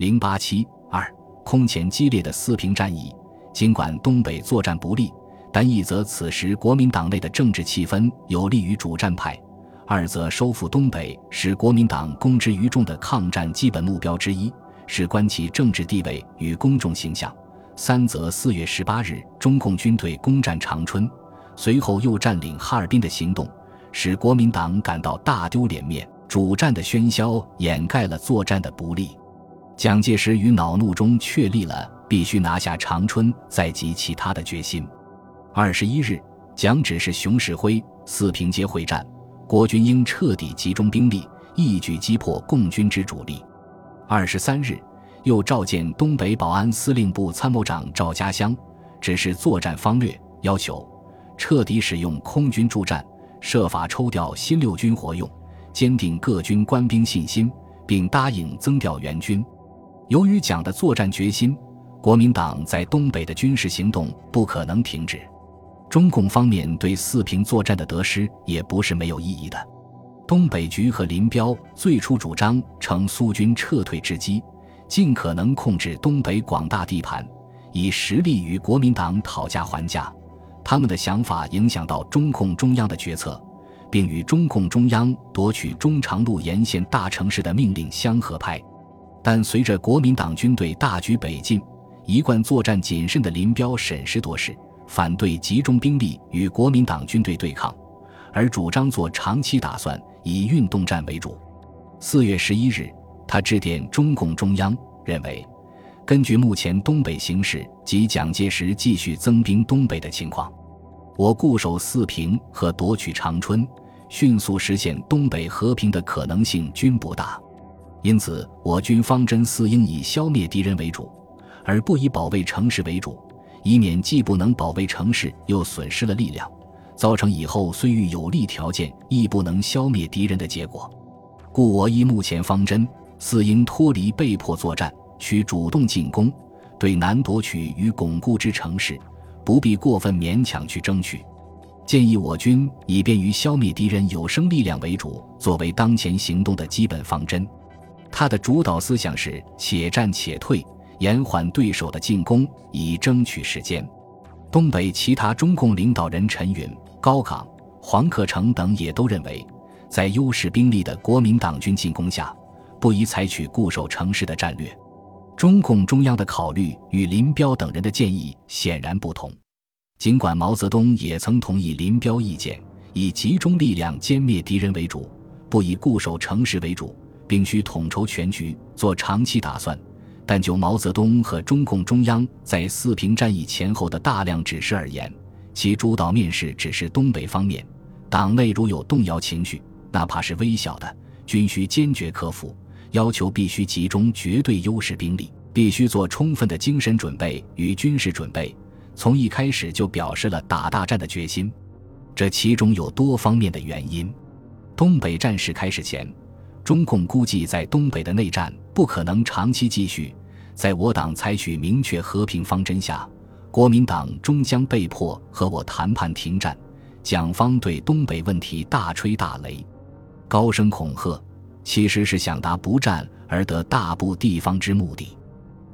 零八七二空前激烈的四平战役，尽管东北作战不利，但一则此时国民党内的政治气氛有利于主战派，二则收复东北是国民党公之于众的抗战基本目标之一，事关其政治地位与公众形象。三则四月十八日中共军队攻占长春，随后又占领哈尔滨的行动，使国民党感到大丢脸面。主战的喧嚣掩盖了作战的不利。蒋介石于恼怒中确立了必须拿下长春再及其他的决心。二十一日，蒋指示熊式辉四平街会战，国军应彻底集中兵力，一举击破共军之主力。二十三日，又召见东北保安司令部参谋长赵家乡，指示作战方略，要求彻底使用空军助战，设法抽调新六军活用，坚定各军官兵信心，并答应增调援军。由于蒋的作战决心，国民党在东北的军事行动不可能停止。中共方面对四平作战的得失也不是没有意义的。东北局和林彪最初主张乘苏军撤退之机，尽可能控制东北广大地盘，以实力与国民党讨价还价。他们的想法影响到中共中央的决策，并与中共中央夺取中长路沿线大城市的命令相合拍。但随着国民党军队大举北进，一贯作战谨慎的林彪审时度势，反对集中兵力与国民党军队对抗，而主张做长期打算，以运动战为主。四月十一日，他致电中共中央，认为根据目前东北形势及蒋介石继续增兵东北的情况，我固守四平和夺取长春，迅速实现东北和平的可能性均不大。因此，我军方针四应以消灭敌人为主，而不以保卫城市为主，以免既不能保卫城市，又损失了力量，造成以后虽遇有利条件，亦不能消灭敌人的结果。故我依目前方针，四应脱离被迫作战，取主动进攻，对难夺取与巩固之城市，不必过分勉强去争取。建议我军以便于消灭敌人有生力量为主，作为当前行动的基本方针。他的主导思想是且战且退，延缓对手的进攻，以争取时间。东北其他中共领导人陈云、高岗、黄克诚等也都认为，在优势兵力的国民党军进攻下，不宜采取固守城市的战略。中共中央的考虑与林彪等人的建议显然不同。尽管毛泽东也曾同意林彪意见，以集中力量歼灭敌人为主，不以固守城市为主。并需统筹全局，做长期打算。但就毛泽东和中共中央在四平战役前后的大量指示而言，其主导面是只是东北方面。党内如有动摇情绪，哪怕是微小的，均需坚决克服。要求必须集中绝对优势兵力，必须做充分的精神准备与军事准备。从一开始就表示了打大战的决心。这其中有多方面的原因。东北战事开始前。中共估计，在东北的内战不可能长期继续。在我党采取明确和平方针下，国民党终将被迫和我谈判停战。蒋方对东北问题大吹大擂，高声恐吓，其实是想达不战而得大部地方之目的。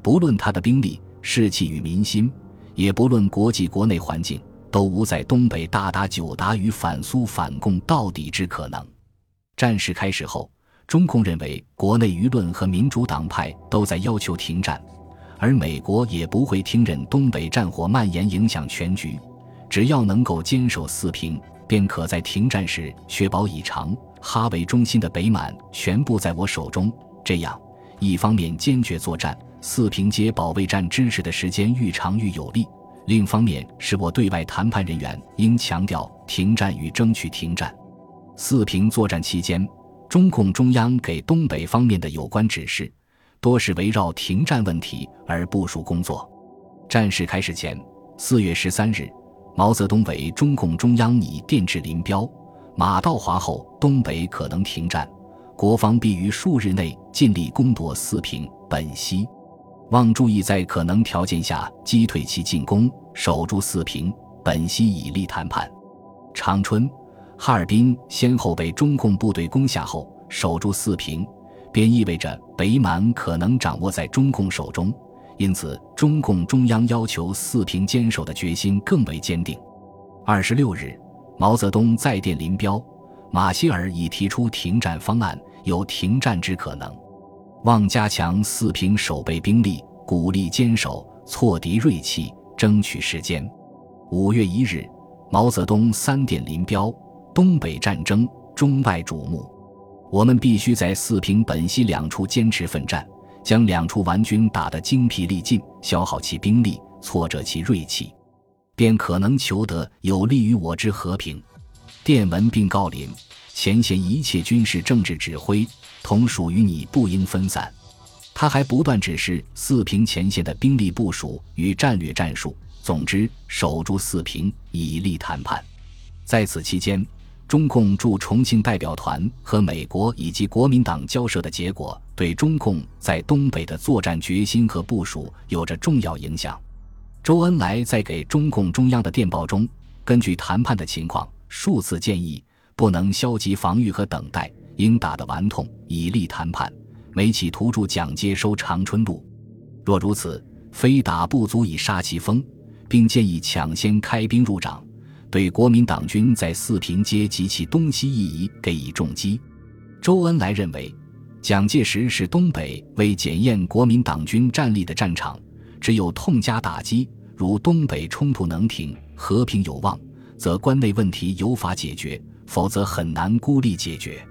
不论他的兵力、士气与民心，也不论国际国内环境，都无在东北大打九打与反苏反共到底之可能。战事开始后。中共认为，国内舆论和民主党派都在要求停战，而美国也不会听任东北战火蔓延影响全局。只要能够坚守四平，便可在停战时确保以长哈为中心的北满全部在我手中。这样，一方面坚决作战，四平街保卫战支持的时间愈长愈有利；另一方面，是我对外谈判人员应强调停战与争取停战。四平作战期间。中共中央给东北方面的有关指示，多是围绕停战问题而部署工作。战事开始前，四月十三日，毛泽东为中共中央拟电致林彪：马到华后，东北可能停战，国方必于数日内尽力攻夺四平、本溪，望注意在可能条件下击退其进攻，守住四平、本溪，以利谈判。长春。哈尔滨先后被中共部队攻下后，守住四平，便意味着北满可能掌握在中共手中。因此，中共中央要求四平坚守的决心更为坚定。二十六日，毛泽东在电林彪，马歇尔已提出停战方案，有停战之可能，望加强四平守备兵力，鼓励坚守，挫敌锐气，争取时间。五月一日，毛泽东三电林彪：东北战争中外瞩目，我们必须在四平、本溪两处坚持奋战。将两处顽军打得精疲力尽，消耗其兵力，挫折其锐气，便可能求得有利于我之和平。电文并告领前线一切军事政治指挥，同属于你，不应分散。他还不断指示四平前线的兵力部署与战略战术。总之，守住四平，以利谈判。在此期间。中共驻重庆代表团和美国以及国民党交涉的结果，对中共在东北的作战决心和部署有着重要影响。周恩来在给中共中央的电报中，根据谈判的情况，数次建议不能消极防御和等待，应打得顽痛，以利谈判，美企图助蒋接收长春路。若如此，非打不足以杀其锋，并建议抢先开兵入掌。对国民党军在四平街及其东西一隅给予重击。周恩来认为，蒋介石是东北为检验国民党军战力的战场，只有痛加打击，如东北冲突能停，和平有望，则关内问题有法解决；否则很难孤立解决。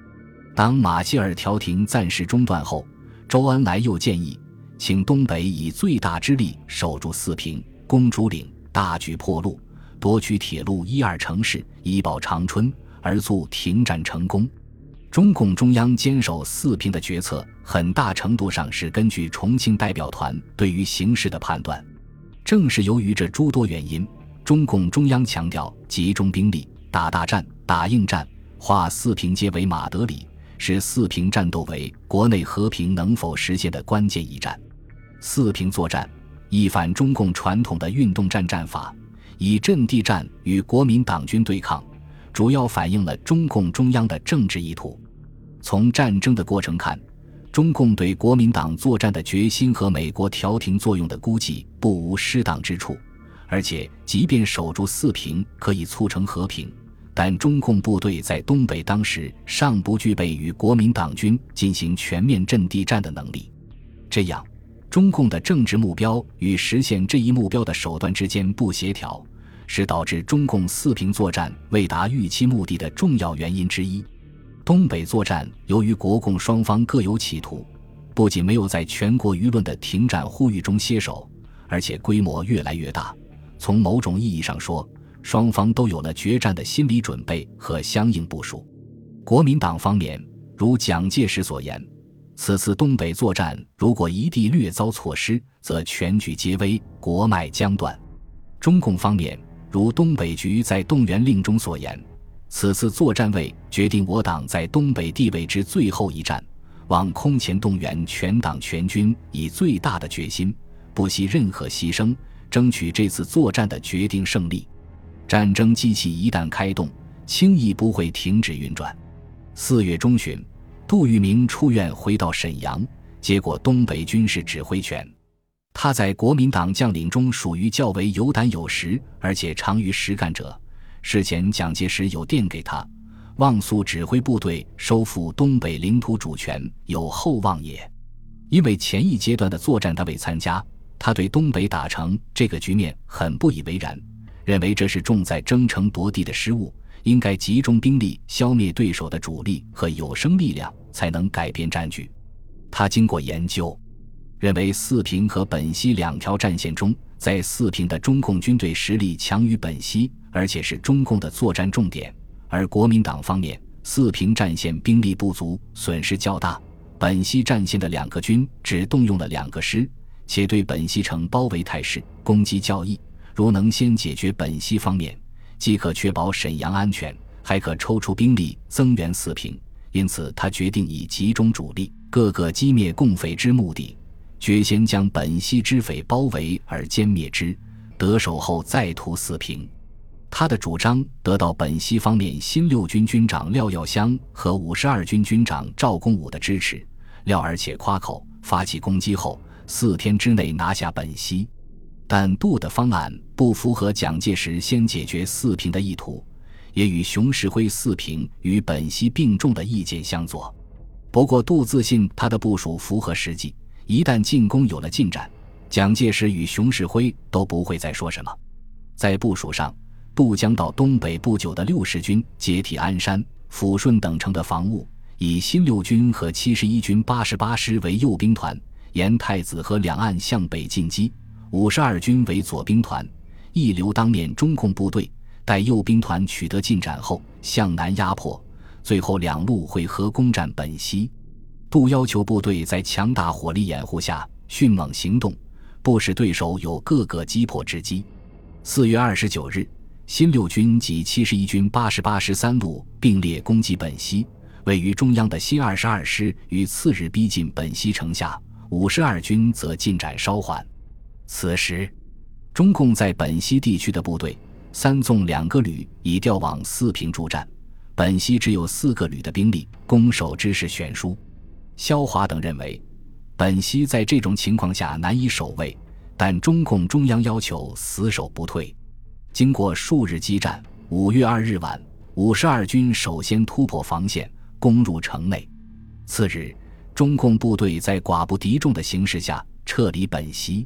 当马歇尔调停暂时中断后，周恩来又建议，请东北以最大之力守住四平、公主岭，大举破路。夺取铁路一二城市，以保长春，而促停战成功。中共中央坚守四平的决策，很大程度上是根据重庆代表团对于形势的判断。正是由于这诸多原因，中共中央强调集中兵力打大战、打硬战，化四平皆为马德里，使四平战斗为国内和平能否实现的关键一战。四平作战，一反中共传统的运动战战法。以阵地战与国民党军对抗，主要反映了中共中央的政治意图。从战争的过程看，中共对国民党作战的决心和美国调停作用的估计不无失当之处。而且，即便守住四平可以促成和平，但中共部队在东北当时尚不具备与国民党军进行全面阵地战的能力。这样。中共的政治目标与实现这一目标的手段之间不协调，是导致中共四平作战未达预期目的的重要原因之一。东北作战由于国共双方各有企图，不仅没有在全国舆论的停战呼吁中歇手，而且规模越来越大。从某种意义上说，双方都有了决战的心理准备和相应部署。国民党方面，如蒋介石所言。此次东北作战，如果一地略遭错失，则全局皆危，国脉将断。中共方面，如东北局在动员令中所言，此次作战为决定我党在东北地位之最后一战，望空前动员全党全军，以最大的决心，不惜任何牺牲，争取这次作战的决定胜利。战争机器一旦开动，轻易不会停止运转。四月中旬。杜聿明出院回到沈阳，接过东北军事指挥权。他在国民党将领中属于较为有胆有识，而且长于实干者。事前蒋介石有电给他，望速指挥部队收复东北领土主权，有厚望也。因为前一阶段的作战他未参加，他对东北打成这个局面很不以为然，认为这是重在争城夺地的失误。应该集中兵力消灭对手的主力和有生力量，才能改变战局。他经过研究，认为四平和本溪两条战线中，在四平的中共军队实力强于本溪，而且是中共的作战重点；而国民党方面，四平战线兵力不足，损失较大；本溪战线的两个军只动用了两个师，且对本溪城包围态势，攻击较易。如能先解决本溪方面，既可确保沈阳安全，还可抽出兵力增援四平，因此他决定以集中主力，各个击灭共匪之目的，决先将本溪之匪包围而歼灭之，得手后再图四平。他的主张得到本溪方面新六军军长廖耀湘和五十二军军长赵公武的支持，廖而且夸口发起攻击后四天之内拿下本溪。但杜的方案不符合蒋介石先解决四平的意图，也与熊式辉四平与本溪并重的意见相左。不过杜自信他的部署符合实际，一旦进攻有了进展，蒋介石与熊式辉都不会再说什么。在部署上，杜将到东北不久的六十军接替鞍山、抚顺等城的防务，以新六军和七十一军八十八师为右兵团，沿太子河两岸向北进击。五十二军为左兵团，一留当面中共部队，待右兵团取得进展后向南压迫，最后两路会合攻占本溪。杜要求部队在强大火力掩护下迅猛行动，不使对手有各个击破之机。四月二十九日，新六军及七十一军八十八师三路并列攻击本溪，位于中央的新二十二师于次日逼近本溪城下，五十二军则进展稍缓。此时，中共在本溪地区的部队三纵两个旅已调往四平助战，本溪只有四个旅的兵力，攻守之势悬殊。萧华等认为，本溪在这种情况下难以守卫，但中共中央要求死守不退。经过数日激战，五月二日晚，五十二军首先突破防线，攻入城内。次日，中共部队在寡不敌众的形势下撤离本溪。